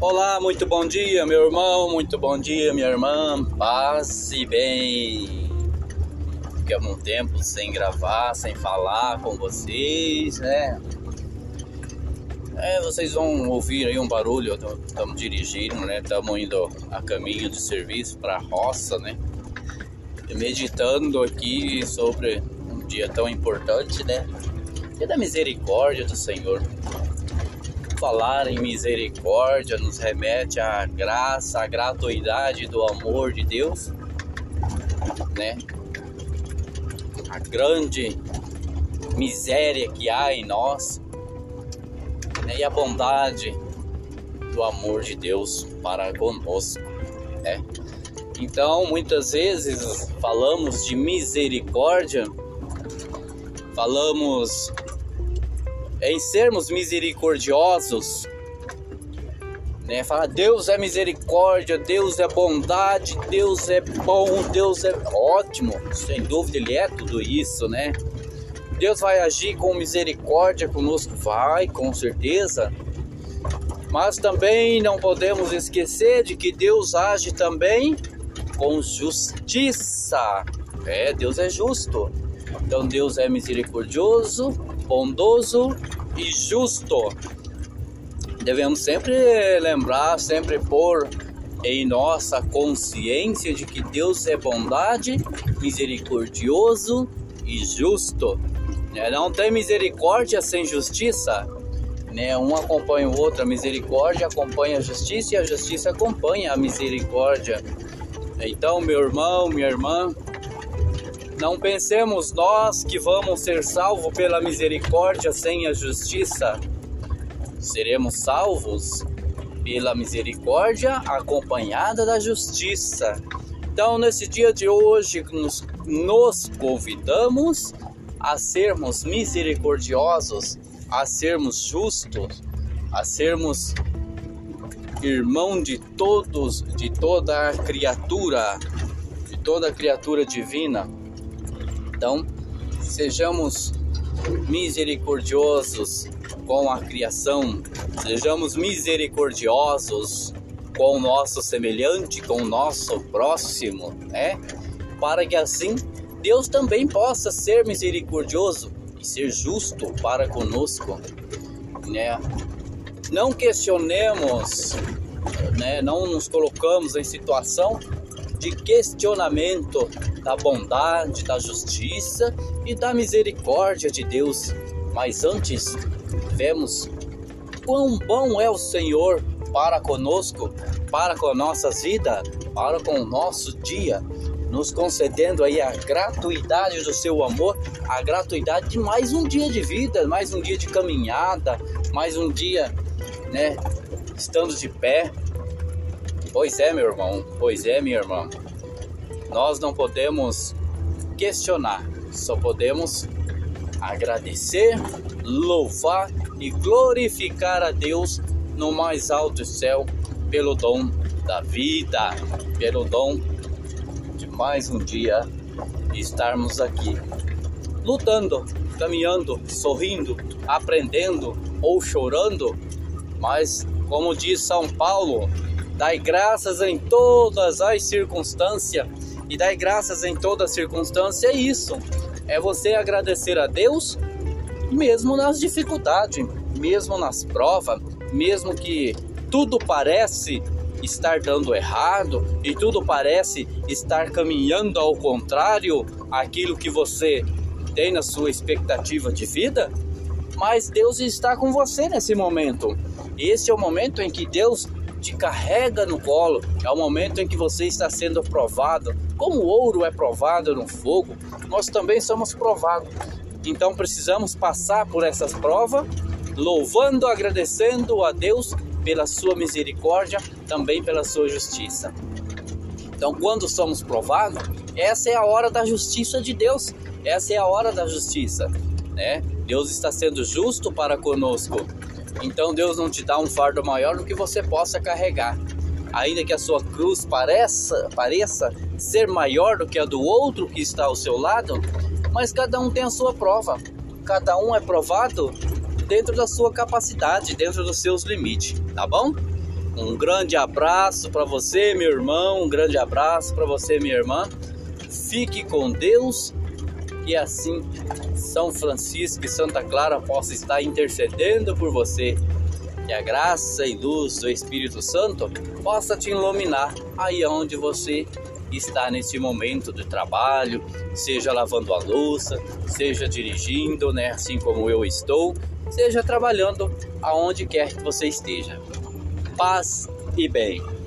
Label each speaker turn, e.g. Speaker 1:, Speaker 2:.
Speaker 1: Olá, muito bom dia, meu irmão, muito bom dia, minha irmã. Passe bem. Ficamos um tempo sem gravar, sem falar com vocês, né? É, vocês vão ouvir aí um barulho, estamos dirigindo, né? Estamos indo a caminho de serviço para a roça, né? Meditando aqui sobre um dia tão importante, né? Dia da misericórdia do Senhor falar em misericórdia nos remete à graça, à gratuidade do amor de Deus, né? A grande miséria que há em nós né? e a bondade do amor de Deus para conosco, né? Então, muitas vezes falamos de misericórdia, falamos em sermos misericordiosos, né? Fala, Deus é misericórdia, Deus é bondade, Deus é bom, Deus é ótimo. Sem dúvida, Ele é tudo isso, né? Deus vai agir com misericórdia conosco, vai, com certeza. Mas também não podemos esquecer de que Deus age também com justiça. É, Deus é justo. Então Deus é misericordioso, bondoso e justo. Devemos sempre lembrar, sempre pôr em nossa consciência de que Deus é bondade, misericordioso e justo. Né? Não tem misericórdia sem justiça. Né? Um acompanha o outro, a misericórdia acompanha a justiça e a justiça acompanha a misericórdia. Então, meu irmão, minha irmã, não pensemos nós que vamos ser salvos pela misericórdia sem a justiça. Seremos salvos pela misericórdia acompanhada da justiça. Então, nesse dia de hoje, nos, nos convidamos a sermos misericordiosos, a sermos justos, a sermos irmão de todos, de toda a criatura, de toda a criatura divina. Então, sejamos misericordiosos com a criação, sejamos misericordiosos com o nosso semelhante, com o nosso próximo, né? Para que assim Deus também possa ser misericordioso e ser justo para conosco, né? Não questionemos, né? Não nos colocamos em situação de questionamento da bondade, da justiça e da misericórdia de Deus. Mas antes, vemos quão bom é o Senhor para conosco, para com nossas vidas, para com o nosso dia, nos concedendo aí a gratuidade do seu amor, a gratuidade de mais um dia de vida, mais um dia de caminhada, mais um dia, né, estando de pé, Pois é, meu irmão, pois é, minha irmã. Nós não podemos questionar, só podemos agradecer, louvar e glorificar a Deus no mais alto céu pelo dom da vida, pelo dom de mais um dia estarmos aqui lutando, caminhando, sorrindo, aprendendo ou chorando, mas como diz São Paulo, Dai graças em todas as circunstâncias. E dai graças em toda circunstância é isso. É você agradecer a Deus mesmo nas dificuldades, mesmo nas provas, mesmo que tudo parece estar dando errado e tudo parece estar caminhando ao contrário aquilo que você tem na sua expectativa de vida, mas Deus está com você nesse momento. Esse é o momento em que Deus te carrega no colo. É o momento em que você está sendo provado. Como o ouro é provado no fogo, nós também somos provados. Então precisamos passar por essas provas, louvando, agradecendo a Deus pela sua misericórdia, também pela sua justiça. Então, quando somos provados, essa é a hora da justiça de Deus. Essa é a hora da justiça, né? Deus está sendo justo para conosco. Então Deus não te dá um fardo maior do que você possa carregar. Ainda que a sua cruz pareça, pareça ser maior do que a do outro que está ao seu lado, mas cada um tem a sua prova. Cada um é provado dentro da sua capacidade, dentro dos seus limites, tá bom? Um grande abraço para você, meu irmão. Um grande abraço para você, minha irmã. Fique com Deus e assim São Francisco e Santa Clara possam estar intercedendo por você. Que a graça e luz do Espírito Santo possa te iluminar aí onde você está nesse momento de trabalho, seja lavando a louça, seja dirigindo, né, assim como eu estou, seja trabalhando aonde quer que você esteja. Paz e bem.